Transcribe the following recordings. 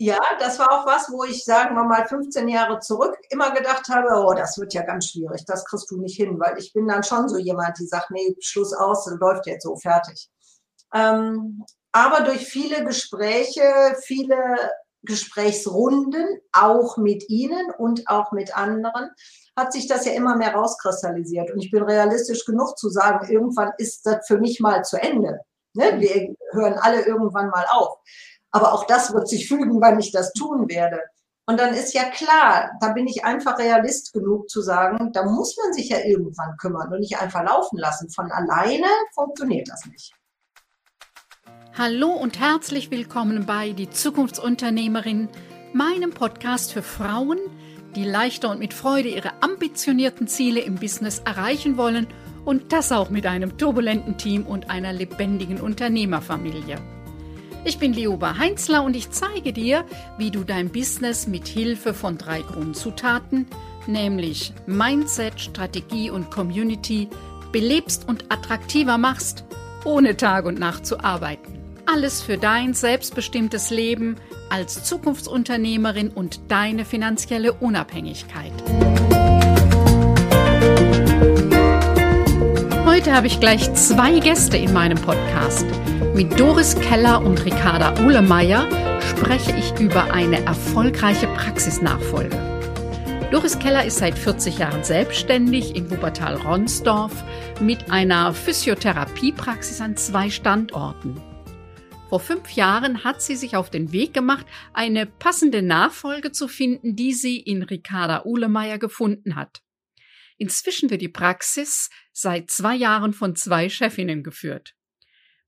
Ja, das war auch was, wo ich, sagen wir mal, 15 Jahre zurück immer gedacht habe, oh, das wird ja ganz schwierig, das kriegst du nicht hin, weil ich bin dann schon so jemand, die sagt, nee, Schluss aus, läuft jetzt so, fertig. Ähm, aber durch viele Gespräche, viele Gesprächsrunden, auch mit Ihnen und auch mit anderen, hat sich das ja immer mehr rauskristallisiert. Und ich bin realistisch genug zu sagen, irgendwann ist das für mich mal zu Ende. Ne? Wir hören alle irgendwann mal auf. Aber auch das wird sich fügen, wann ich das tun werde. Und dann ist ja klar, da bin ich einfach realist genug zu sagen, da muss man sich ja irgendwann kümmern und nicht einfach laufen lassen. Von alleine funktioniert das nicht. Hallo und herzlich willkommen bei Die Zukunftsunternehmerin, meinem Podcast für Frauen, die leichter und mit Freude ihre ambitionierten Ziele im Business erreichen wollen und das auch mit einem turbulenten Team und einer lebendigen Unternehmerfamilie. Ich bin Lioba Heinzler und ich zeige dir, wie du dein Business mit Hilfe von drei Grundzutaten, nämlich Mindset, Strategie und Community, belebst und attraktiver machst, ohne Tag und Nacht zu arbeiten. Alles für dein selbstbestimmtes Leben als Zukunftsunternehmerin und deine finanzielle Unabhängigkeit. Heute habe ich gleich zwei Gäste in meinem Podcast. Mit Doris Keller und Ricarda Uhlemeyer spreche ich über eine erfolgreiche Praxisnachfolge. Doris Keller ist seit 40 Jahren selbstständig in Wuppertal-Ronsdorf mit einer Physiotherapiepraxis an zwei Standorten. Vor fünf Jahren hat sie sich auf den Weg gemacht, eine passende Nachfolge zu finden, die sie in Ricarda Uhlemeyer gefunden hat. Inzwischen wird die Praxis seit zwei Jahren von zwei Chefinnen geführt.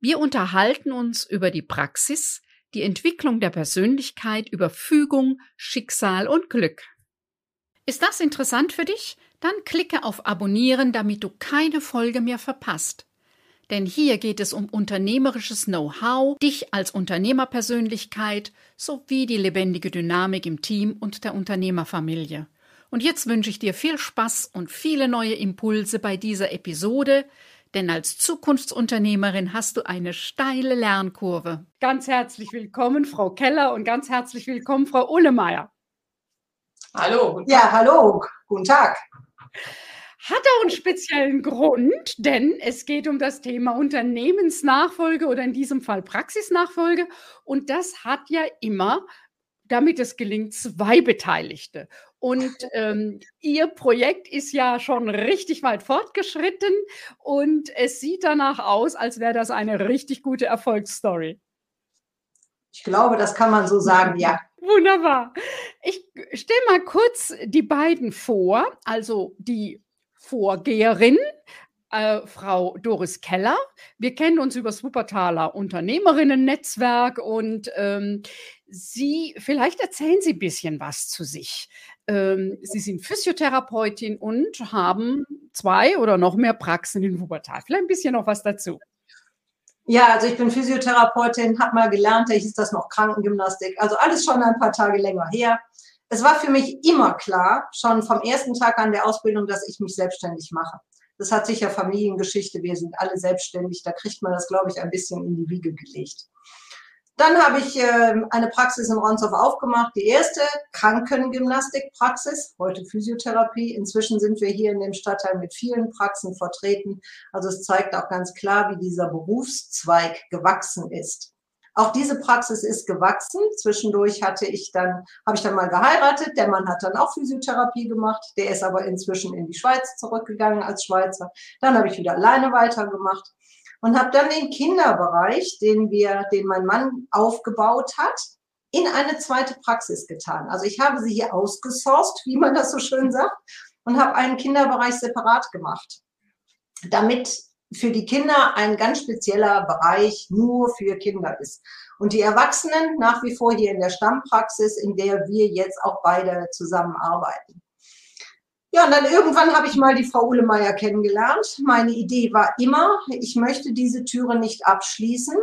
Wir unterhalten uns über die Praxis, die Entwicklung der Persönlichkeit, über Fügung, Schicksal und Glück. Ist das interessant für dich? Dann klicke auf Abonnieren, damit du keine Folge mehr verpasst. Denn hier geht es um unternehmerisches Know-how, dich als Unternehmerpersönlichkeit sowie die lebendige Dynamik im Team und der Unternehmerfamilie. Und jetzt wünsche ich dir viel Spaß und viele neue Impulse bei dieser Episode, denn als Zukunftsunternehmerin hast du eine steile Lernkurve. Ganz herzlich willkommen, Frau Keller, und ganz herzlich willkommen, Frau Uhlemeyer. Hallo. Ja, hallo. Guten Tag. Hat auch einen speziellen Grund, denn es geht um das Thema Unternehmensnachfolge oder in diesem Fall Praxisnachfolge. Und das hat ja immer, damit es gelingt, zwei Beteiligte. Und ähm, Ihr Projekt ist ja schon richtig weit fortgeschritten und es sieht danach aus, als wäre das eine richtig gute Erfolgsstory. Ich glaube, das kann man so sagen, ja. Wunderbar. Ich stelle mal kurz die beiden vor, also die Vorgeherin, äh, Frau Doris Keller. Wir kennen uns über das Wuppertaler Unternehmerinnen-Netzwerk und ähm, Sie, vielleicht erzählen Sie ein bisschen was zu sich. Ähm, Sie sind Physiotherapeutin und haben zwei oder noch mehr Praxen in Wuppertal. Vielleicht ein bisschen noch was dazu. Ja, also ich bin Physiotherapeutin, habe mal gelernt, da hieß das noch Krankengymnastik. Also alles schon ein paar Tage länger her es war für mich immer klar, schon vom ersten Tag an der Ausbildung, dass ich mich selbstständig mache. Das hat sicher Familiengeschichte, wir sind alle selbstständig, da kriegt man das, glaube ich, ein bisschen in die Wiege gelegt. Dann habe ich äh, eine Praxis in Ronsdorf aufgemacht, die erste Krankengymnastikpraxis, heute Physiotherapie. Inzwischen sind wir hier in dem Stadtteil mit vielen Praxen vertreten. Also es zeigt auch ganz klar, wie dieser Berufszweig gewachsen ist. Auch diese Praxis ist gewachsen. Zwischendurch hatte ich dann, habe ich dann mal geheiratet. Der Mann hat dann auch Physiotherapie gemacht. Der ist aber inzwischen in die Schweiz zurückgegangen als Schweizer. Dann habe ich wieder alleine weitergemacht und habe dann den Kinderbereich, den wir, den mein Mann aufgebaut hat, in eine zweite Praxis getan. Also ich habe sie hier ausgesourced, wie man das so schön sagt, und habe einen Kinderbereich separat gemacht, damit für die Kinder ein ganz spezieller Bereich nur für Kinder ist. Und die Erwachsenen nach wie vor hier in der Stammpraxis, in der wir jetzt auch beide zusammenarbeiten. Ja, und dann irgendwann habe ich mal die Frau Uhlemeyer kennengelernt. Meine Idee war immer, ich möchte diese Türe nicht abschließen,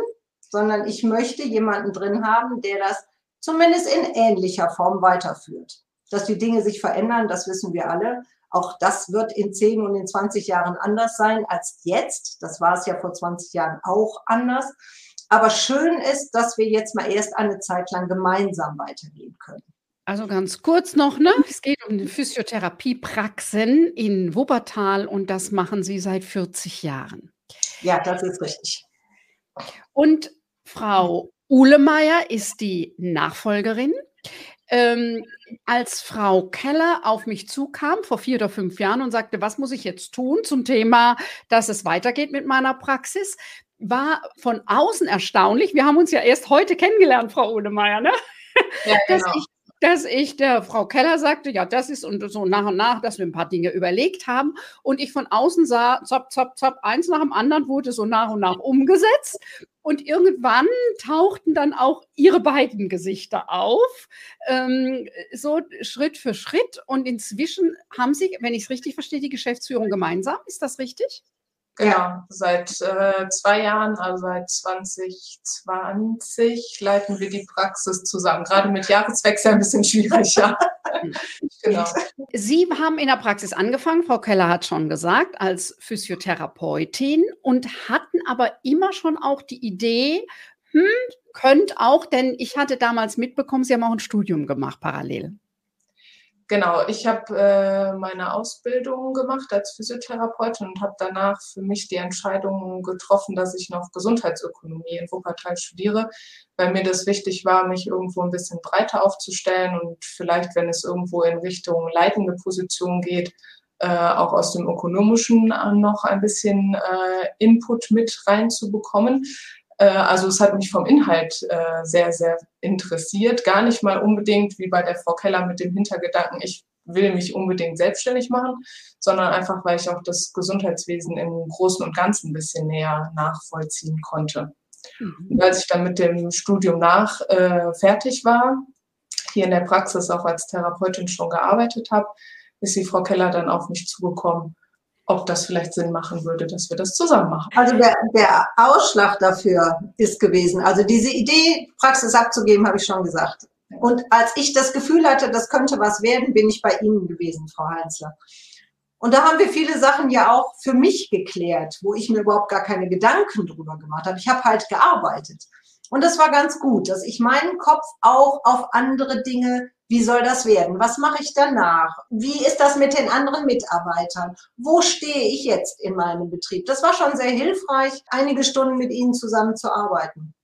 sondern ich möchte jemanden drin haben, der das zumindest in ähnlicher Form weiterführt. Dass die Dinge sich verändern, das wissen wir alle. Auch das wird in 10 und in 20 Jahren anders sein als jetzt. Das war es ja vor 20 Jahren auch anders. Aber schön ist, dass wir jetzt mal erst eine Zeit lang gemeinsam weitergehen können. Also ganz kurz noch, ne? Es geht um Physiotherapiepraxen in Wuppertal und das machen Sie seit 40 Jahren. Ja, das ist richtig. Und Frau Uhlemeier ist die Nachfolgerin. Ähm, als Frau Keller auf mich zukam vor vier oder fünf Jahren und sagte, was muss ich jetzt tun zum Thema, dass es weitergeht mit meiner Praxis, war von außen erstaunlich. Wir haben uns ja erst heute kennengelernt, Frau Uhlemeier, ne? Ja, genau. dass ich dass ich der Frau Keller sagte, ja, das ist und so nach und nach, dass wir ein paar Dinge überlegt haben und ich von außen sah, zop, zop, zop, eins nach dem anderen wurde so nach und nach umgesetzt und irgendwann tauchten dann auch ihre beiden Gesichter auf, ähm, so Schritt für Schritt und inzwischen haben sie, wenn ich es richtig verstehe, die Geschäftsführung gemeinsam. Ist das richtig? Genau, seit äh, zwei Jahren, also seit 2020, leiten wir die Praxis zusammen. Gerade mit Jahreswechsel ein bisschen schwieriger. genau. Sie haben in der Praxis angefangen, Frau Keller hat schon gesagt, als Physiotherapeutin und hatten aber immer schon auch die Idee, hm, könnt auch, denn ich hatte damals mitbekommen, Sie haben auch ein Studium gemacht parallel. Genau, ich habe äh, meine Ausbildung gemacht als Physiotherapeutin und habe danach für mich die Entscheidung getroffen, dass ich noch Gesundheitsökonomie in Wuppertal studiere, weil mir das wichtig war, mich irgendwo ein bisschen breiter aufzustellen und vielleicht, wenn es irgendwo in Richtung leitende Position geht, äh, auch aus dem Ökonomischen äh, noch ein bisschen äh, Input mit reinzubekommen. Äh, also es hat mich vom Inhalt äh, sehr, sehr interessiert. Gar nicht mal unbedingt wie bei der Frau Keller mit dem Hintergedanken, ich will mich unbedingt selbstständig machen, sondern einfach, weil ich auch das Gesundheitswesen im Großen und Ganzen ein bisschen näher nachvollziehen konnte. Mhm. Und als ich dann mit dem Studium nach äh, fertig war, hier in der Praxis auch als Therapeutin schon gearbeitet habe, ist die Frau Keller dann auf mich zugekommen ob das vielleicht Sinn machen würde, dass wir das zusammen machen. Also der, der Ausschlag dafür ist gewesen, also diese Idee, Praxis abzugeben, habe ich schon gesagt. Und als ich das Gefühl hatte, das könnte was werden, bin ich bei Ihnen gewesen, Frau Heinzler. Und da haben wir viele Sachen ja auch für mich geklärt, wo ich mir überhaupt gar keine Gedanken drüber gemacht habe. Ich habe halt gearbeitet. Und das war ganz gut, dass ich meinen Kopf auch auf andere Dinge wie soll das werden? Was mache ich danach? Wie ist das mit den anderen Mitarbeitern? Wo stehe ich jetzt in meinem Betrieb? Das war schon sehr hilfreich, einige Stunden mit Ihnen zusammenzuarbeiten.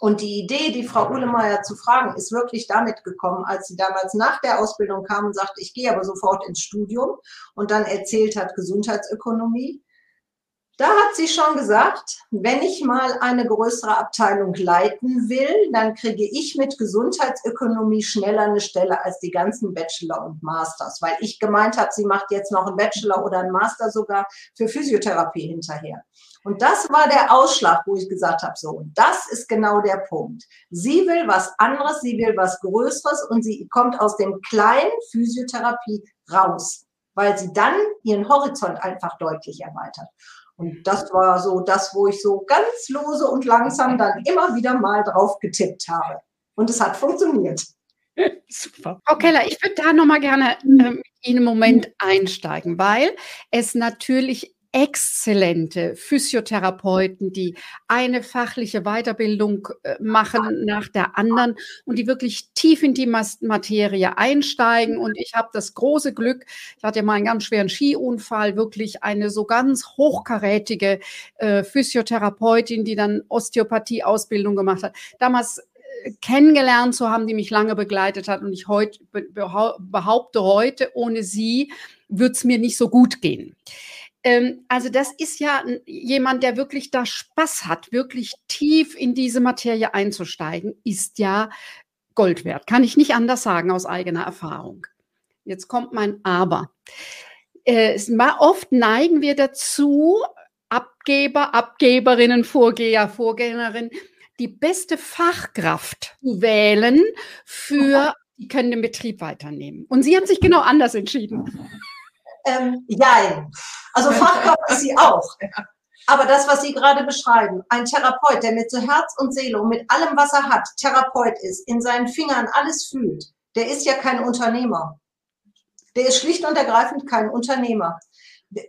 Und die Idee, die Frau Uhlemeier zu fragen, ist wirklich damit gekommen, als sie damals nach der Ausbildung kam und sagte, ich gehe aber sofort ins Studium und dann erzählt hat Gesundheitsökonomie. Da hat sie schon gesagt, wenn ich mal eine größere Abteilung leiten will, dann kriege ich mit Gesundheitsökonomie schneller eine Stelle als die ganzen Bachelor und Masters, weil ich gemeint habe, sie macht jetzt noch einen Bachelor oder einen Master sogar für Physiotherapie hinterher. Und das war der Ausschlag, wo ich gesagt habe, so, und das ist genau der Punkt. Sie will was anderes, sie will was Größeres und sie kommt aus dem kleinen Physiotherapie raus, weil sie dann ihren Horizont einfach deutlich erweitert. Und das war so das, wo ich so ganz lose und langsam dann immer wieder mal drauf getippt habe. Und es hat funktioniert. Super. Frau Keller, ich würde da nochmal gerne äh, in einen Moment einsteigen, weil es natürlich exzellente Physiotherapeuten, die eine fachliche Weiterbildung äh, machen nach der anderen und die wirklich tief in die Materie einsteigen. Und ich habe das große Glück, ich hatte mal einen ganz schweren Skiunfall, wirklich eine so ganz hochkarätige äh, Physiotherapeutin, die dann Osteopathie-Ausbildung gemacht hat. Damals äh, kennengelernt zu haben, die mich lange begleitet hat. Und ich heute behaupte heute, ohne sie würde es mir nicht so gut gehen. Ähm, also das ist ja jemand, der wirklich da Spaß hat, wirklich tief in diese Materie einzusteigen, ist ja Gold wert. Kann ich nicht anders sagen aus eigener Erfahrung. Jetzt kommt mein Aber. Äh, oft neigen wir dazu, Abgeber, Abgeberinnen, Vorgeher, Vorgängerinnen, die beste Fachkraft zu wählen für, die können den Betrieb weiternehmen. Und Sie haben sich genau anders entschieden. Ähm, jein. Also Fachkraft ist sie auch. Aber das, was Sie gerade beschreiben, ein Therapeut, der mit so Herz und Seele und mit allem, was er hat, Therapeut ist, in seinen Fingern alles fühlt, der ist ja kein Unternehmer. Der ist schlicht und ergreifend kein Unternehmer.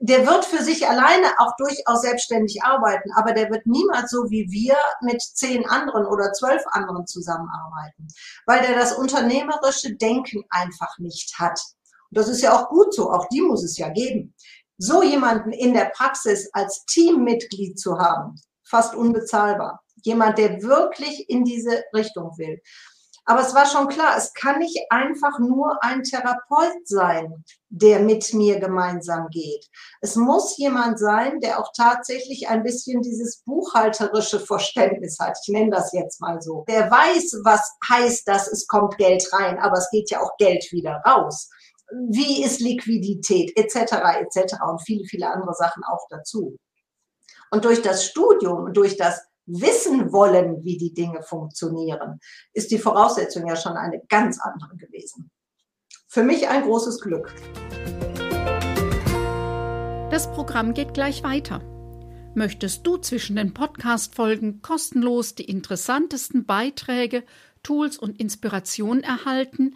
der wird für sich alleine auch durchaus selbstständig arbeiten, aber der wird niemals so wie wir mit zehn anderen oder zwölf anderen zusammenarbeiten, weil der das unternehmerische Denken einfach nicht hat. Und das ist ja auch gut so, auch die muss es ja geben. So jemanden in der Praxis als Teammitglied zu haben, fast unbezahlbar. Jemand, der wirklich in diese Richtung will. Aber es war schon klar, es kann nicht einfach nur ein Therapeut sein, der mit mir gemeinsam geht. Es muss jemand sein, der auch tatsächlich ein bisschen dieses buchhalterische Verständnis hat. Ich nenne das jetzt mal so. Der weiß, was heißt das, es kommt Geld rein, aber es geht ja auch Geld wieder raus. Wie ist Liquidität etc. etc. und viele, viele andere Sachen auch dazu. Und durch das Studium, durch das wissen wollen, wie die Dinge funktionieren, ist die Voraussetzung ja schon eine ganz andere gewesen. Für mich ein großes Glück. Das Programm geht gleich weiter. Möchtest du zwischen den Podcast-Folgen kostenlos die interessantesten Beiträge, Tools und Inspirationen erhalten,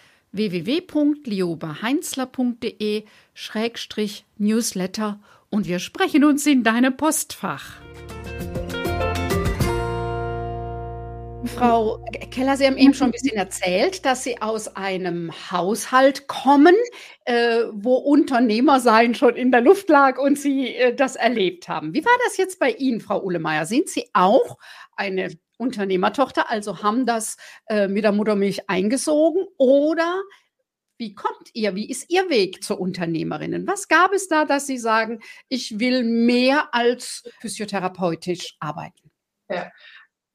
www.liobeheinzler.de-newsletter und wir sprechen uns in deinem Postfach. Frau Keller, Sie haben eben schon ein bisschen erzählt, dass Sie aus einem Haushalt kommen, äh, wo Unternehmersein schon in der Luft lag und Sie äh, das erlebt haben. Wie war das jetzt bei Ihnen, Frau Uhlemeier? Sind Sie auch eine Unternehmertochter, also haben das äh, mit der Muttermilch eingesogen oder wie kommt ihr? Wie ist Ihr Weg zur Unternehmerinnen? Was gab es da, dass Sie sagen, ich will mehr als physiotherapeutisch arbeiten? Ja,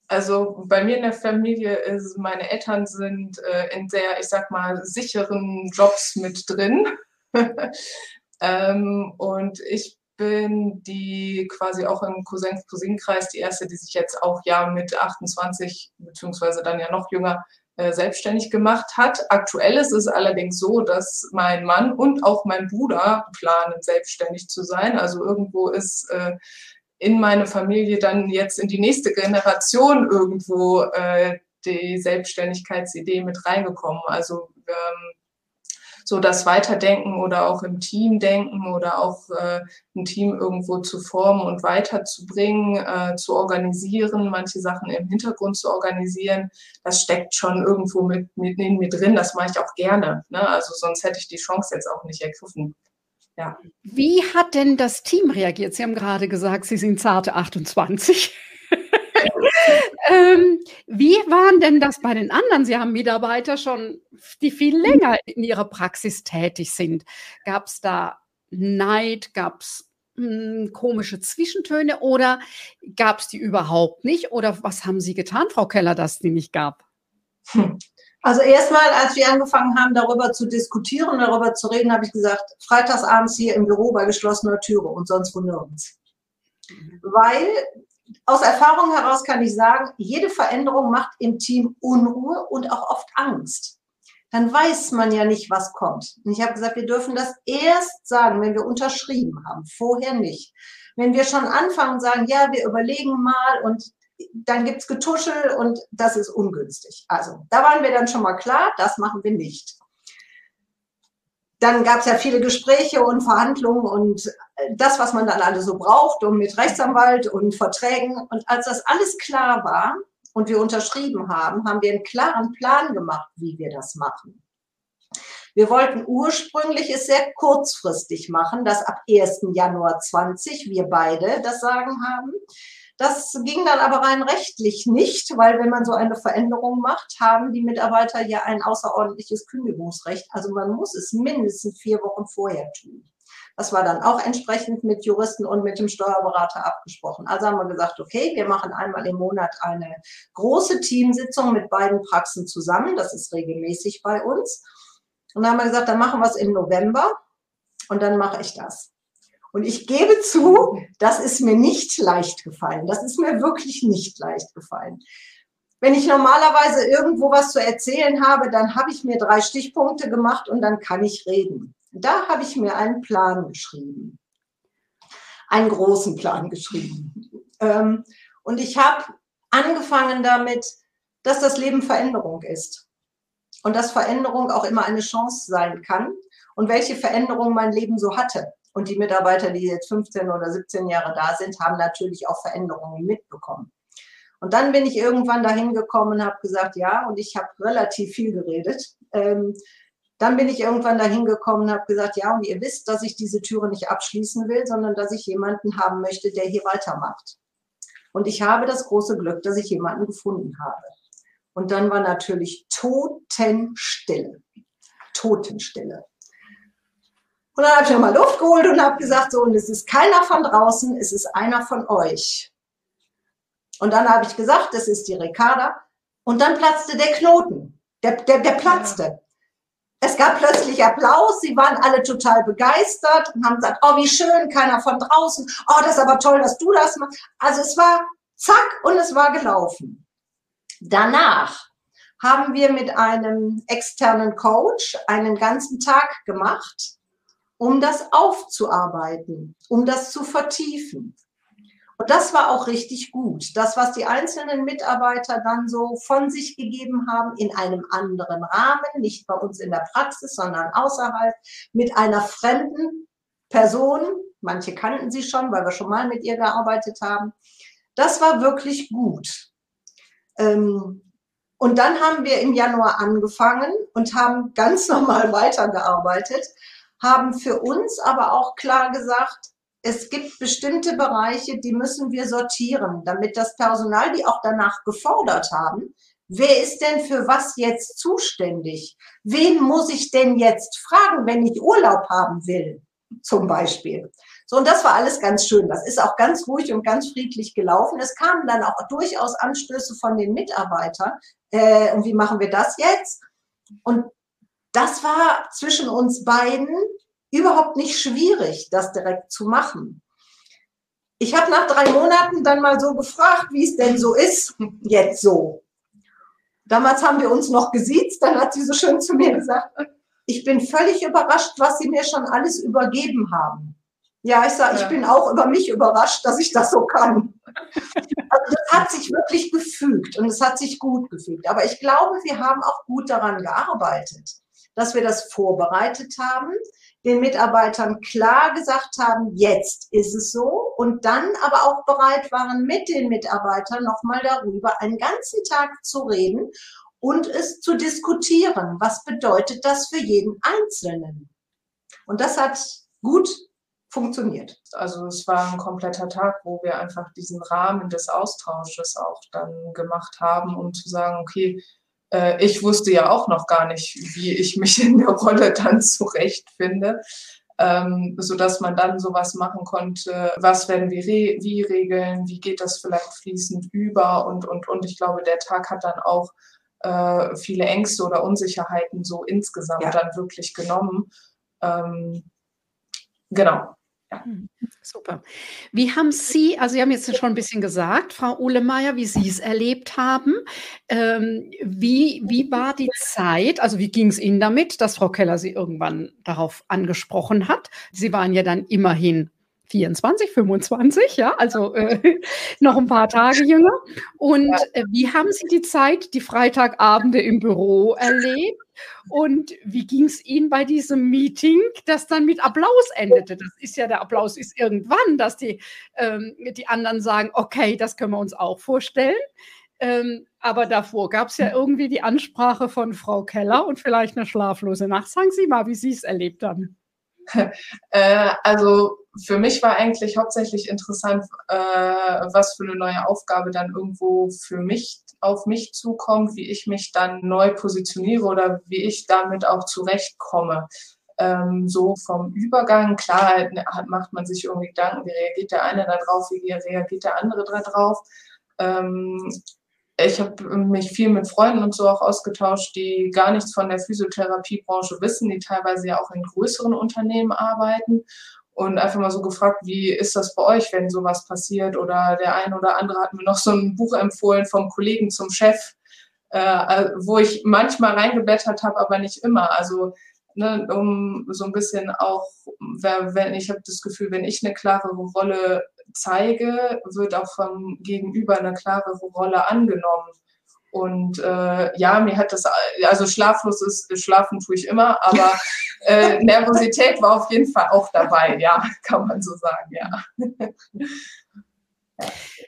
also bei mir in der Familie ist, meine Eltern sind äh, in sehr, ich sag mal, sicheren Jobs mit drin. ähm, und ich bin die quasi auch im Cousin-Cousin-Kreis die erste, die sich jetzt auch ja mit 28, beziehungsweise dann ja noch jünger, äh, selbstständig gemacht hat. Aktuell ist es allerdings so, dass mein Mann und auch mein Bruder planen, selbstständig zu sein. Also irgendwo ist äh, in meine Familie dann jetzt in die nächste Generation irgendwo äh, die Selbstständigkeitsidee mit reingekommen. Also ähm, so das Weiterdenken oder auch im Team denken oder auch äh, ein Team irgendwo zu formen und weiterzubringen, äh, zu organisieren, manche Sachen im Hintergrund zu organisieren, das steckt schon irgendwo mit, mit in mir drin. Das mache ich auch gerne. Ne? Also sonst hätte ich die Chance jetzt auch nicht ergriffen. Ja. Wie hat denn das Team reagiert? Sie haben gerade gesagt, Sie sind zarte 28. ähm, wie waren denn das bei den anderen? Sie haben Mitarbeiter schon, die viel länger in ihrer Praxis tätig sind. Gab es da Neid? Gab es hm, komische Zwischentöne oder gab es die überhaupt nicht? Oder was haben Sie getan, Frau Keller, dass es die nicht gab? Hm. Also erstmal, als wir angefangen haben, darüber zu diskutieren, darüber zu reden, habe ich gesagt, freitagsabends hier im Büro bei geschlossener Türe und sonst wo nirgends. Mhm. Weil aus Erfahrung heraus kann ich sagen, jede Veränderung macht im Team Unruhe und auch oft Angst. Dann weiß man ja nicht, was kommt. Und ich habe gesagt, wir dürfen das erst sagen, wenn wir unterschrieben haben, vorher nicht. Wenn wir schon anfangen und sagen, ja, wir überlegen mal und dann gibt's Getuschel und das ist ungünstig. Also da waren wir dann schon mal klar, das machen wir nicht dann gab es ja viele Gespräche und Verhandlungen und äh, das, was man dann alles so braucht und mit Rechtsanwalt und Verträgen. Und als das alles klar war und wir unterschrieben haben, haben wir einen klaren Plan gemacht, wie wir das machen. Wir wollten ursprünglich es sehr kurzfristig machen, dass ab 1. Januar 20 wir beide das Sagen haben. Das ging dann aber rein rechtlich nicht, weil wenn man so eine Veränderung macht, haben die Mitarbeiter ja ein außerordentliches Kündigungsrecht. Also man muss es mindestens vier Wochen vorher tun. Das war dann auch entsprechend mit Juristen und mit dem Steuerberater abgesprochen. Also haben wir gesagt, okay, wir machen einmal im Monat eine große Teamsitzung mit beiden Praxen zusammen. Das ist regelmäßig bei uns. Und dann haben wir gesagt, dann machen wir es im November und dann mache ich das. Und ich gebe zu, das ist mir nicht leicht gefallen. Das ist mir wirklich nicht leicht gefallen. Wenn ich normalerweise irgendwo was zu erzählen habe, dann habe ich mir drei Stichpunkte gemacht und dann kann ich reden. Da habe ich mir einen Plan geschrieben. Einen großen Plan geschrieben. Ähm, und ich habe angefangen damit, dass das Leben Veränderung ist. Und dass Veränderung auch immer eine Chance sein kann. Und welche Veränderung mein Leben so hatte. Und die Mitarbeiter, die jetzt 15 oder 17 Jahre da sind, haben natürlich auch Veränderungen mitbekommen. Und dann bin ich irgendwann dahin gekommen und habe gesagt, ja, und ich habe relativ viel geredet. Ähm, dann bin ich irgendwann dahin gekommen und habe gesagt, ja, und ihr wisst, dass ich diese Türe nicht abschließen will, sondern dass ich jemanden haben möchte, der hier weitermacht. Und ich habe das große Glück, dass ich jemanden gefunden habe. Und dann war natürlich Totenstille. Totenstille. Und dann habe ich nochmal Luft geholt und habe gesagt, so, und es ist keiner von draußen, es ist einer von euch. Und dann habe ich gesagt, das ist die Ricarda. Und dann platzte der Knoten. Der, der, der platzte. Ja. Es gab plötzlich Applaus, sie waren alle total begeistert und haben gesagt, oh, wie schön, keiner von draußen. Oh, das ist aber toll, dass du das machst. Also es war zack und es war gelaufen. Danach haben wir mit einem externen Coach einen ganzen Tag gemacht um das aufzuarbeiten, um das zu vertiefen. Und das war auch richtig gut. Das, was die einzelnen Mitarbeiter dann so von sich gegeben haben, in einem anderen Rahmen, nicht bei uns in der Praxis, sondern außerhalb, mit einer fremden Person. Manche kannten sie schon, weil wir schon mal mit ihr gearbeitet haben. Das war wirklich gut. Ähm, und dann haben wir im Januar angefangen und haben ganz normal weitergearbeitet haben für uns aber auch klar gesagt, es gibt bestimmte Bereiche, die müssen wir sortieren, damit das Personal, die auch danach gefordert haben, wer ist denn für was jetzt zuständig? Wen muss ich denn jetzt fragen, wenn ich Urlaub haben will, zum Beispiel? So, und das war alles ganz schön. Das ist auch ganz ruhig und ganz friedlich gelaufen. Es kamen dann auch durchaus Anstöße von den Mitarbeitern. Äh, und wie machen wir das jetzt? Und das war zwischen uns beiden überhaupt nicht schwierig, das direkt zu machen. Ich habe nach drei Monaten dann mal so gefragt, wie es denn so ist, jetzt so. Damals haben wir uns noch gesiezt, dann hat sie so schön zu mir gesagt, ich bin völlig überrascht, was Sie mir schon alles übergeben haben. Ja, ich sage, ich bin auch über mich überrascht, dass ich das so kann. Also das hat sich wirklich gefügt und es hat sich gut gefügt. Aber ich glaube, wir haben auch gut daran gearbeitet dass wir das vorbereitet haben, den Mitarbeitern klar gesagt haben, jetzt ist es so und dann aber auch bereit waren, mit den Mitarbeitern nochmal darüber einen ganzen Tag zu reden und es zu diskutieren. Was bedeutet das für jeden Einzelnen? Und das hat gut funktioniert. Also es war ein kompletter Tag, wo wir einfach diesen Rahmen des Austausches auch dann gemacht haben, um zu sagen, okay, äh, ich wusste ja auch noch gar nicht, wie ich mich in der Rolle dann zurechtfinde. Ähm, so dass man dann sowas machen konnte, was werden wir re wie regeln, wie geht das vielleicht fließend über und, und, und ich glaube, der Tag hat dann auch äh, viele Ängste oder Unsicherheiten so insgesamt ja. dann wirklich genommen. Ähm, genau. Ja. Hm, super. Wie haben Sie, also Sie haben jetzt schon ein bisschen gesagt, Frau Uhlemeier, wie Sie es erlebt haben. Ähm, wie, wie war die Zeit, also wie ging es Ihnen damit, dass Frau Keller Sie irgendwann darauf angesprochen hat? Sie waren ja dann immerhin 24, 25, ja, also äh, noch ein paar Tage jünger. Und äh, wie haben Sie die Zeit, die Freitagabende im Büro erlebt? Und wie ging es Ihnen bei diesem Meeting, das dann mit Applaus endete? Das ist ja, der Applaus ist irgendwann, dass die, ähm, die anderen sagen, okay, das können wir uns auch vorstellen. Ähm, aber davor gab es ja irgendwie die Ansprache von Frau Keller und vielleicht eine schlaflose Nacht. Sagen Sie mal, wie Sie es erlebt haben. äh, also für mich war eigentlich hauptsächlich interessant, äh, was für eine neue Aufgabe dann irgendwo für mich auf mich zukommt, wie ich mich dann neu positioniere oder wie ich damit auch zurechtkomme. Ähm, so vom Übergang, klar hat, macht man sich irgendwie Gedanken, wie reagiert der eine da drauf, wie reagiert der andere da drauf. Ähm, ich habe mich viel mit Freunden und so auch ausgetauscht, die gar nichts von der Physiotherapiebranche wissen, die teilweise ja auch in größeren Unternehmen arbeiten und einfach mal so gefragt, wie ist das bei euch, wenn sowas passiert? Oder der ein oder andere hat mir noch so ein Buch empfohlen vom Kollegen zum Chef, äh, wo ich manchmal reingeblättert habe, aber nicht immer. Also ne, um so ein bisschen auch, wenn ich habe das Gefühl, wenn ich eine klarere Rolle zeige, wird auch vom Gegenüber eine klarere Rolle angenommen. Und äh, ja, mir hat das, also schlaflos ist, schlafen tue ich immer, aber äh, Nervosität war auf jeden Fall auch dabei, ja, kann man so sagen, ja.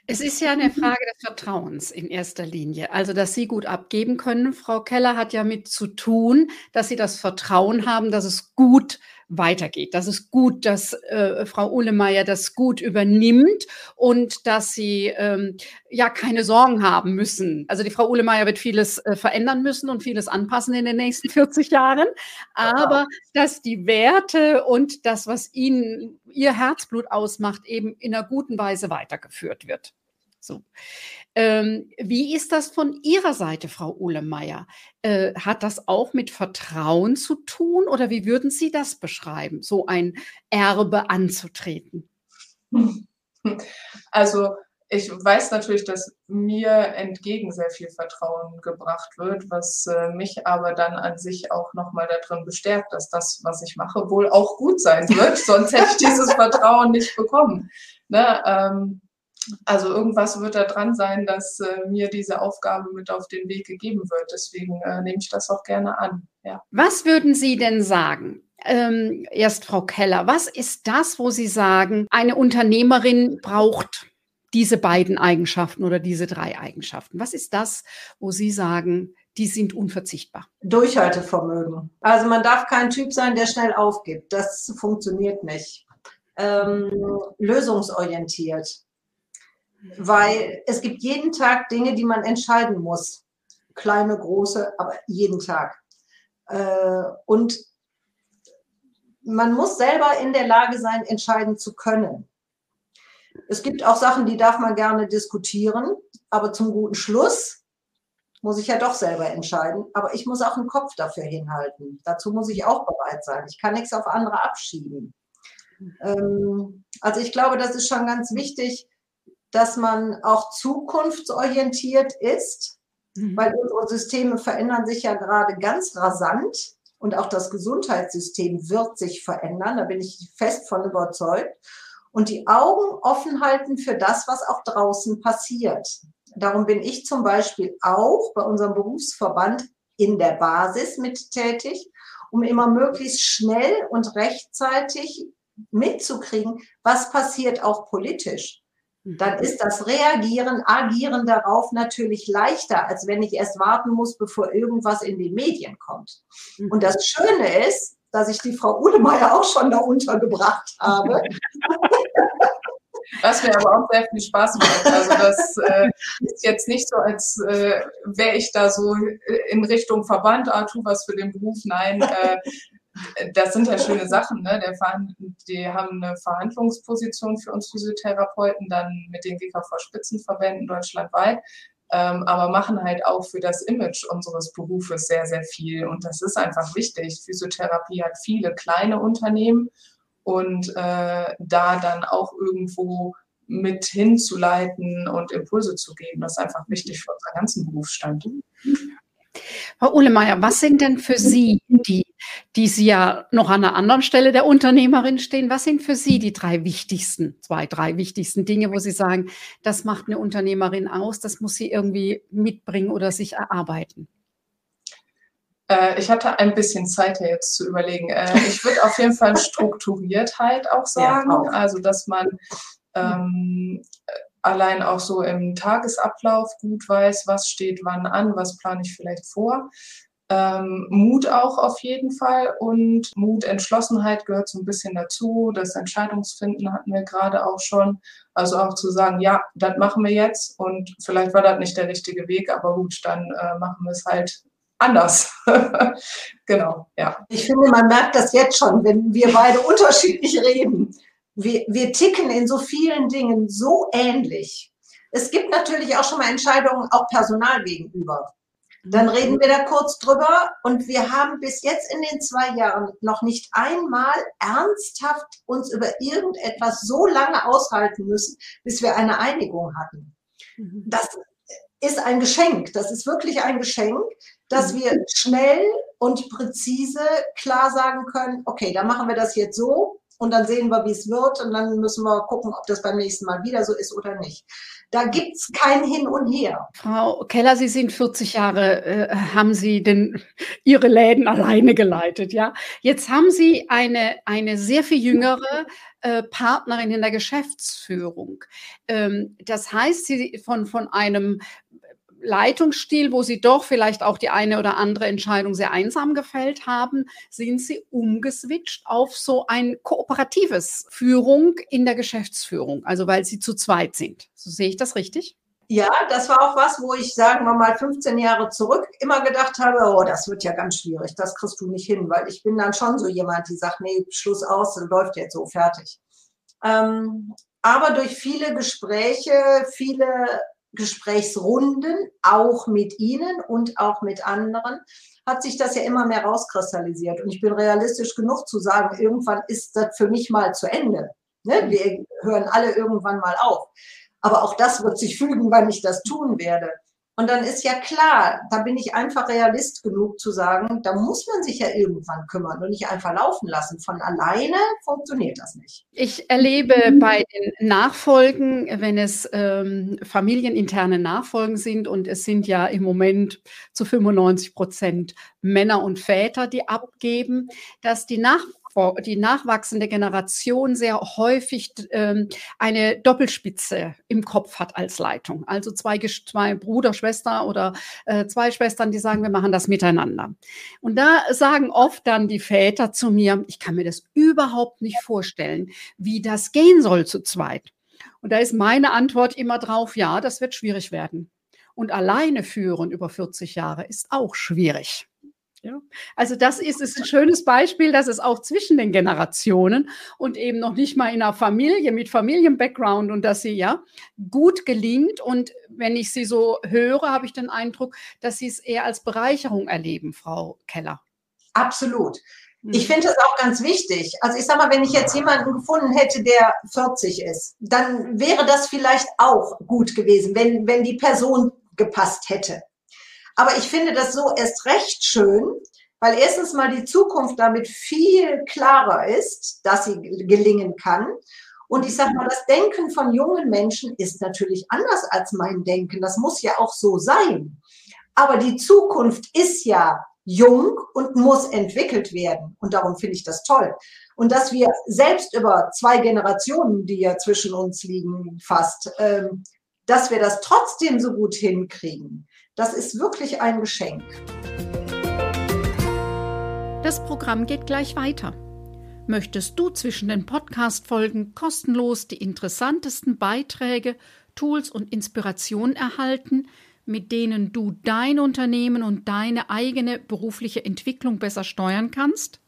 Es ist ja eine Frage des Vertrauens in erster Linie. Also, dass Sie gut abgeben können, Frau Keller, hat ja mit zu tun, dass Sie das Vertrauen haben, dass es gut weitergeht. Das ist gut, dass äh, Frau Uhlemeier das gut übernimmt und dass sie ähm, ja keine Sorgen haben müssen. Also die Frau Uhlemeier wird vieles äh, verändern müssen und vieles anpassen in den nächsten 40 Jahren, aber dass die Werte und das, was ihnen ihr Herzblut ausmacht, eben in einer guten Weise weitergeführt wird. So. Ähm, wie ist das von Ihrer Seite, Frau Uhlemeier? Äh, hat das auch mit Vertrauen zu tun oder wie würden Sie das beschreiben, so ein Erbe anzutreten? Also ich weiß natürlich, dass mir entgegen sehr viel Vertrauen gebracht wird, was äh, mich aber dann an sich auch nochmal darin bestärkt, dass das, was ich mache, wohl auch gut sein wird. Sonst hätte ich dieses Vertrauen nicht bekommen. Ne? Ähm, also irgendwas wird da dran sein, dass äh, mir diese Aufgabe mit auf den Weg gegeben wird. Deswegen äh, nehme ich das auch gerne an. Ja. Was würden Sie denn sagen? Ähm, erst Frau Keller, was ist das, wo Sie sagen, eine Unternehmerin braucht diese beiden Eigenschaften oder diese drei Eigenschaften? Was ist das, wo Sie sagen, die sind unverzichtbar? Durchhaltevermögen. Also man darf kein Typ sein, der schnell aufgibt. Das funktioniert nicht. Ähm, lösungsorientiert weil es gibt jeden Tag Dinge, die man entscheiden muss. Kleine, große, aber jeden Tag. Äh, und man muss selber in der Lage sein, entscheiden zu können. Es gibt auch Sachen, die darf man gerne diskutieren, aber zum guten Schluss muss ich ja doch selber entscheiden. Aber ich muss auch einen Kopf dafür hinhalten. Dazu muss ich auch bereit sein. Ich kann nichts auf andere abschieben. Ähm, also ich glaube, das ist schon ganz wichtig, dass man auch zukunftsorientiert ist, mhm. weil unsere Systeme verändern sich ja gerade ganz rasant und auch das Gesundheitssystem wird sich verändern, da bin ich fest von überzeugt. Und die Augen offen halten für das, was auch draußen passiert. Darum bin ich zum Beispiel auch bei unserem Berufsverband in der Basis mit tätig, um immer möglichst schnell und rechtzeitig mitzukriegen, was passiert auch politisch dann ist das Reagieren, Agieren darauf natürlich leichter, als wenn ich erst warten muss, bevor irgendwas in die Medien kommt. Mhm. Und das Schöne ist, dass ich die Frau Uhlemeier auch schon da untergebracht habe. Was mir aber auch sehr viel Spaß macht. Also das äh, ist jetzt nicht so, als äh, wäre ich da so in Richtung Verband, ah, tu was für den Beruf. Nein, äh, das sind ja schöne Sachen. Ne? Die haben eine Verhandlungsposition für uns Physiotherapeuten, dann mit den GKV-Spitzenverbänden deutschlandweit, ähm, aber machen halt auch für das Image unseres Berufes sehr, sehr viel. Und das ist einfach wichtig. Physiotherapie hat viele kleine Unternehmen und äh, da dann auch irgendwo mit hinzuleiten und Impulse zu geben, das ist einfach wichtig für unseren ganzen Berufsstand. Frau Uhlemeier, was sind denn für Sie die, die Sie ja noch an einer anderen Stelle der Unternehmerin stehen, was sind für Sie die drei wichtigsten, zwei, drei wichtigsten Dinge, wo Sie sagen, das macht eine Unternehmerin aus, das muss sie irgendwie mitbringen oder sich erarbeiten? Äh, ich hatte ein bisschen Zeit hier jetzt zu überlegen. Äh, ich würde auf jeden Fall Strukturiertheit auch sagen, ja, auch. also dass man ähm, allein auch so im Tagesablauf gut weiß, was steht wann an, was plane ich vielleicht vor. Ähm, Mut auch auf jeden Fall und Mut, Entschlossenheit gehört so ein bisschen dazu. Das Entscheidungsfinden hatten wir gerade auch schon. Also auch zu sagen, ja, das machen wir jetzt und vielleicht war das nicht der richtige Weg, aber gut, dann äh, machen wir es halt anders. genau, ja. Ich finde, man merkt das jetzt schon, wenn wir beide unterschiedlich reden wir, wir ticken in so vielen Dingen so ähnlich. Es gibt natürlich auch schon mal Entscheidungen auch Personal gegenüber. Dann mhm. reden wir da kurz drüber und wir haben bis jetzt in den zwei Jahren noch nicht einmal ernsthaft uns über irgendetwas so lange aushalten müssen, bis wir eine Einigung hatten. Mhm. Das ist ein Geschenk. Das ist wirklich ein Geschenk, dass mhm. wir schnell und präzise klar sagen können, okay, dann machen wir das jetzt so und dann sehen wir, wie es wird und dann müssen wir gucken, ob das beim nächsten Mal wieder so ist oder nicht. Da gibt's kein Hin und Her. Frau Keller, Sie sind 40 Jahre, äh, haben Sie denn Ihre Läden alleine geleitet, ja? Jetzt haben Sie eine, eine sehr viel jüngere äh, Partnerin in der Geschäftsführung. Ähm, das heißt, Sie von, von einem Leitungsstil, wo Sie doch vielleicht auch die eine oder andere Entscheidung sehr einsam gefällt haben, sind Sie umgeswitcht auf so ein kooperatives Führung in der Geschäftsführung, also weil Sie zu zweit sind. So sehe ich das richtig? Ja, das war auch was, wo ich, sagen wir mal, 15 Jahre zurück immer gedacht habe, oh, das wird ja ganz schwierig, das kriegst du nicht hin, weil ich bin dann schon so jemand, die sagt, nee, Schluss aus, läuft jetzt so, fertig. Ähm, aber durch viele Gespräche, viele Gesprächsrunden, auch mit Ihnen und auch mit anderen, hat sich das ja immer mehr rauskristallisiert. Und ich bin realistisch genug zu sagen, irgendwann ist das für mich mal zu Ende. Ne? Wir hören alle irgendwann mal auf. Aber auch das wird sich fügen, wann ich das tun werde. Und dann ist ja klar, da bin ich einfach realist genug zu sagen, da muss man sich ja irgendwann kümmern und nicht einfach laufen lassen. Von alleine funktioniert das nicht. Ich erlebe bei den Nachfolgen, wenn es ähm, familieninterne Nachfolgen sind, und es sind ja im Moment zu 95 Prozent Männer und Väter, die abgeben, dass die Nach die nachwachsende Generation sehr häufig ähm, eine Doppelspitze im Kopf hat als Leitung. Also zwei, zwei Bruder, Schwester oder äh, zwei Schwestern, die sagen, wir machen das miteinander. Und da sagen oft dann die Väter zu mir, ich kann mir das überhaupt nicht vorstellen, wie das gehen soll zu zweit. Und da ist meine Antwort immer drauf, ja, das wird schwierig werden. Und alleine führen über 40 Jahre ist auch schwierig. Ja, also das ist, ist ein schönes Beispiel, dass es auch zwischen den Generationen und eben noch nicht mal in einer Familie mit Familienbackground und dass sie ja gut gelingt. Und wenn ich sie so höre, habe ich den Eindruck, dass sie es eher als Bereicherung erleben, Frau Keller. Absolut. Hm. Ich finde es auch ganz wichtig. Also ich sage mal, wenn ich jetzt jemanden gefunden hätte, der 40 ist, dann wäre das vielleicht auch gut gewesen, wenn, wenn die Person gepasst hätte. Aber ich finde das so erst recht schön, weil erstens mal die Zukunft damit viel klarer ist, dass sie gelingen kann. Und ich sage mal, das Denken von jungen Menschen ist natürlich anders als mein Denken. Das muss ja auch so sein. Aber die Zukunft ist ja jung und muss entwickelt werden. Und darum finde ich das toll. Und dass wir selbst über zwei Generationen, die ja zwischen uns liegen, fast, ähm, dass wir das trotzdem so gut hinkriegen. Das ist wirklich ein Geschenk. Das Programm geht gleich weiter. Möchtest du zwischen den Podcast-Folgen kostenlos die interessantesten Beiträge, Tools und Inspirationen erhalten, mit denen du dein Unternehmen und deine eigene berufliche Entwicklung besser steuern kannst?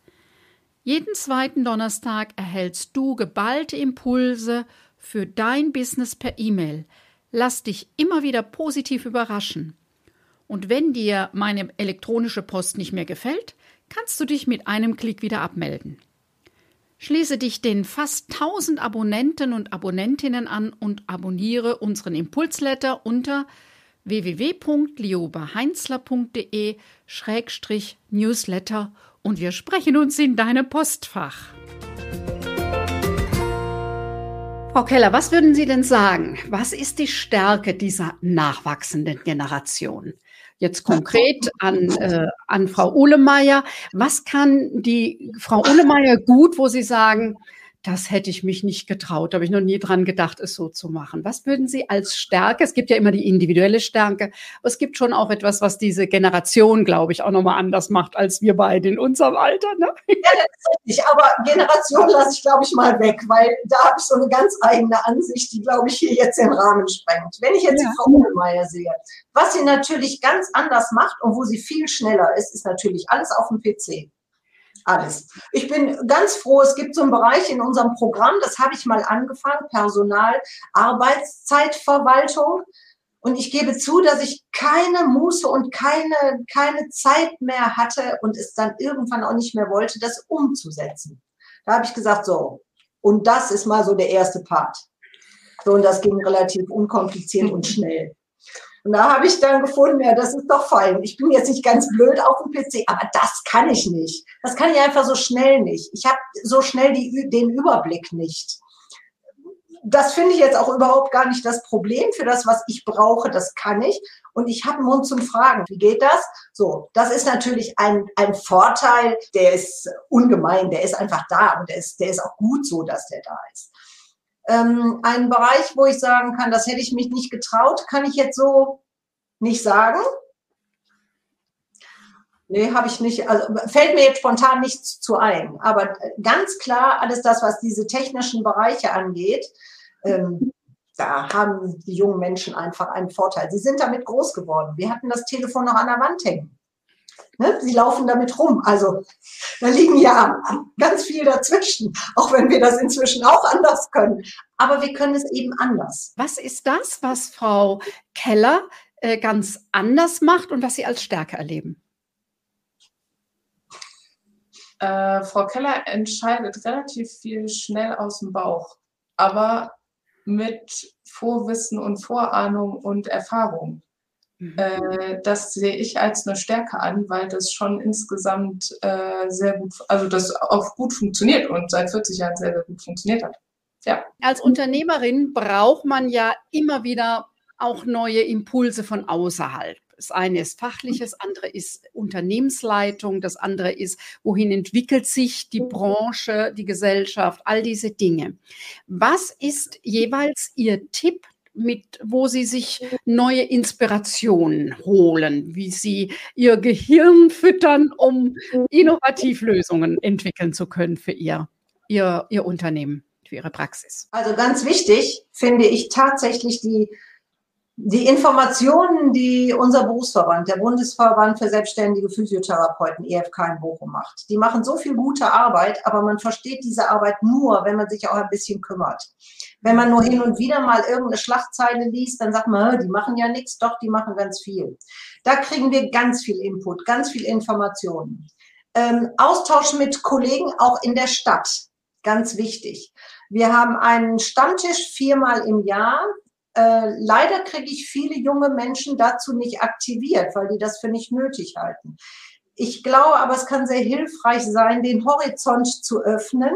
Jeden zweiten Donnerstag erhältst du geballte Impulse für dein Business per E-Mail. Lass dich immer wieder positiv überraschen. Und wenn dir meine elektronische Post nicht mehr gefällt, kannst du dich mit einem Klick wieder abmelden. Schließe dich den fast 1000 Abonnenten und Abonnentinnen an und abonniere unseren Impulsletter unter www.liobeheinzler.de-newsletter und wir sprechen uns in deinem Postfach. Frau Keller, was würden Sie denn sagen? Was ist die Stärke dieser nachwachsenden Generation? Jetzt konkret an, äh, an Frau Uhlemeier. Was kann die Frau Uhlemeier gut, wo Sie sagen, das hätte ich mich nicht getraut, habe ich noch nie dran gedacht, es so zu machen. Was würden Sie als Stärke, es gibt ja immer die individuelle Stärke, aber es gibt schon auch etwas, was diese Generation, glaube ich, auch nochmal anders macht als wir beide in unserem Alter. Ne? Ja, das ist richtig, aber Generation lasse ich, glaube ich, mal weg, weil da habe ich so eine ganz eigene Ansicht, die, glaube ich, hier jetzt den Rahmen sprengt. Wenn ich jetzt ja. die Frau Uhlemeier sehe, was sie natürlich ganz anders macht und wo sie viel schneller ist, ist natürlich alles auf dem PC alles. Ich bin ganz froh, es gibt so einen Bereich in unserem Programm, das habe ich mal angefangen, Personal, Arbeitszeitverwaltung. Und ich gebe zu, dass ich keine Muße und keine, keine Zeit mehr hatte und es dann irgendwann auch nicht mehr wollte, das umzusetzen. Da habe ich gesagt, so, und das ist mal so der erste Part. So, und das ging relativ unkompliziert und schnell. Und da habe ich dann gefunden, ja, das ist doch fein. Ich bin jetzt nicht ganz blöd auf dem PC, aber das kann ich nicht. Das kann ich einfach so schnell nicht. Ich habe so schnell die, den Überblick nicht das finde ich jetzt auch überhaupt gar nicht das Problem für das, was ich brauche. Das kann ich. Und ich habe einen Mund zum Fragen. Wie geht das? So, das ist natürlich ein, ein Vorteil, der ist ungemein, der ist einfach da und der ist, der ist auch gut so, dass der da ist. Ähm, ein Bereich, wo ich sagen kann, das hätte ich mich nicht getraut, kann ich jetzt so nicht sagen. Nee, habe ich nicht. Also fällt mir jetzt spontan nichts zu ein. Aber ganz klar, alles das, was diese technischen Bereiche angeht, ähm, da haben die jungen Menschen einfach einen Vorteil. Sie sind damit groß geworden. Wir hatten das Telefon noch an der Wand hängen. Ne? Sie laufen damit rum. Also da liegen ja ganz viel dazwischen, auch wenn wir das inzwischen auch anders können. Aber wir können es eben anders. Was ist das, was Frau Keller äh, ganz anders macht und was Sie als Stärke erleben? Äh, Frau Keller entscheidet relativ viel schnell aus dem Bauch, aber mit Vorwissen und Vorahnung und Erfahrung. Mhm. Äh, das sehe ich als eine Stärke an, weil das schon insgesamt äh, sehr gut, also das auch gut funktioniert und seit 40 Jahren sehr, sehr gut funktioniert hat. Ja. Als Unternehmerin braucht man ja immer wieder auch neue Impulse von außerhalb. Das eine ist fachliches, andere ist Unternehmensleitung, das andere ist, wohin entwickelt sich die Branche, die Gesellschaft, all diese Dinge. Was ist jeweils Ihr Tipp mit, wo sie sich neue Inspirationen holen, wie sie ihr Gehirn füttern, um Innovativlösungen entwickeln zu können für ihr, ihr, ihr Unternehmen, für ihre Praxis. Also ganz wichtig finde ich tatsächlich die die Informationen, die unser Berufsverband, der Bundesverband für selbstständige Physiotherapeuten, EFK in Bochum macht, die machen so viel gute Arbeit, aber man versteht diese Arbeit nur, wenn man sich auch ein bisschen kümmert. Wenn man nur hin und wieder mal irgendeine Schlagzeile liest, dann sagt man, die machen ja nichts, doch, die machen ganz viel. Da kriegen wir ganz viel Input, ganz viel Informationen. Ähm, Austausch mit Kollegen auch in der Stadt, ganz wichtig. Wir haben einen Stammtisch viermal im Jahr äh, leider kriege ich viele junge Menschen dazu nicht aktiviert, weil die das für nicht nötig halten. Ich glaube aber, es kann sehr hilfreich sein, den Horizont zu öffnen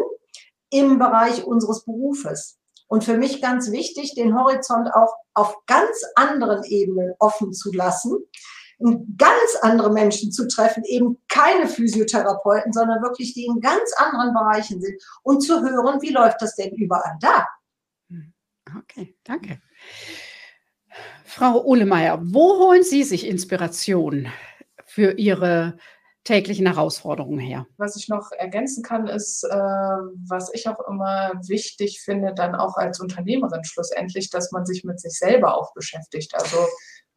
im Bereich unseres Berufes. Und für mich ganz wichtig, den Horizont auch auf ganz anderen Ebenen offen zu lassen, ganz andere Menschen zu treffen, eben keine Physiotherapeuten, sondern wirklich die in ganz anderen Bereichen sind und zu hören, wie läuft das denn überall da? Okay, danke. Frau Ohlemeyer, wo holen Sie sich Inspiration für Ihre täglichen Herausforderungen her? Was ich noch ergänzen kann, ist, äh, was ich auch immer wichtig finde, dann auch als Unternehmerin schlussendlich, dass man sich mit sich selber auch beschäftigt. Also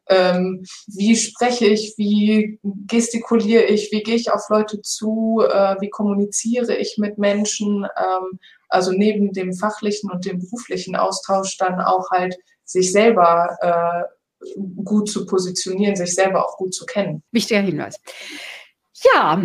ähm, wie spreche ich, wie gestikuliere ich, wie gehe ich auf Leute zu, äh, wie kommuniziere ich mit Menschen. Ähm, also neben dem fachlichen und dem beruflichen Austausch dann auch halt sich selber äh, gut zu positionieren, sich selber auch gut zu kennen. Wichtiger Hinweis. Ja,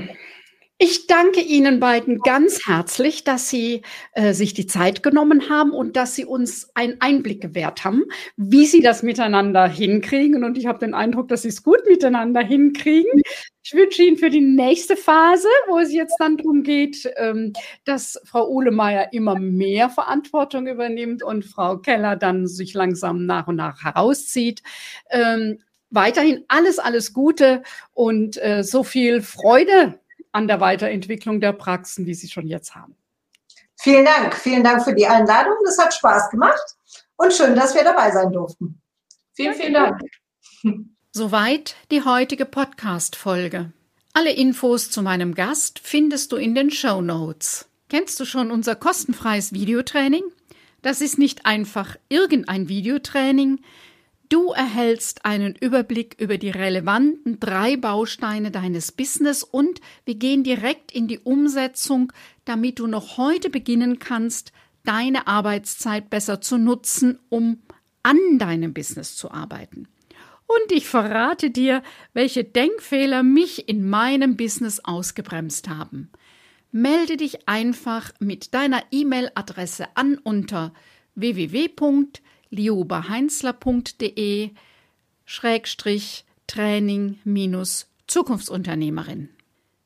ich danke Ihnen beiden ganz herzlich, dass Sie äh, sich die Zeit genommen haben und dass Sie uns einen Einblick gewährt haben, wie Sie das miteinander hinkriegen. Und ich habe den Eindruck, dass Sie es gut miteinander hinkriegen. Ich wünsche Ihnen für die nächste Phase, wo es jetzt dann darum geht, ähm, dass Frau Uhlemeier immer mehr Verantwortung übernimmt und Frau Keller dann sich langsam nach und nach herauszieht. Ähm, weiterhin alles, alles Gute und äh, so viel Freude an der Weiterentwicklung der Praxen, wie Sie schon jetzt haben. Vielen Dank. Vielen Dank für die Einladung. Das hat Spaß gemacht und schön, dass wir dabei sein durften. Vielen, vielen Dank. Soweit die heutige Podcast-Folge. Alle Infos zu meinem Gast findest du in den Show Notes. Kennst du schon unser kostenfreies Videotraining? Das ist nicht einfach irgendein Videotraining. Du erhältst einen Überblick über die relevanten drei Bausteine deines Business und wir gehen direkt in die Umsetzung, damit du noch heute beginnen kannst, deine Arbeitszeit besser zu nutzen, um an deinem Business zu arbeiten. und ich verrate dir, welche Denkfehler mich in meinem Business ausgebremst haben. Melde dich einfach mit deiner E-Mail-Adresse an unter www.liobaheinzler.de Schrägstrich Training minus Zukunftsunternehmerin.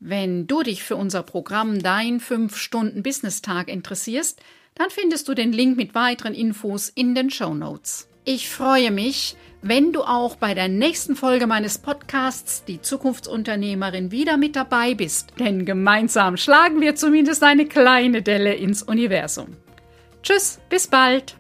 Wenn du dich für unser Programm Dein 5-Stunden-Business-Tag interessierst, dann findest du den Link mit weiteren Infos in den Show Notes. Ich freue mich, wenn du auch bei der nächsten Folge meines Podcasts Die Zukunftsunternehmerin wieder mit dabei bist, denn gemeinsam schlagen wir zumindest eine kleine Delle ins Universum. Tschüss, bis bald!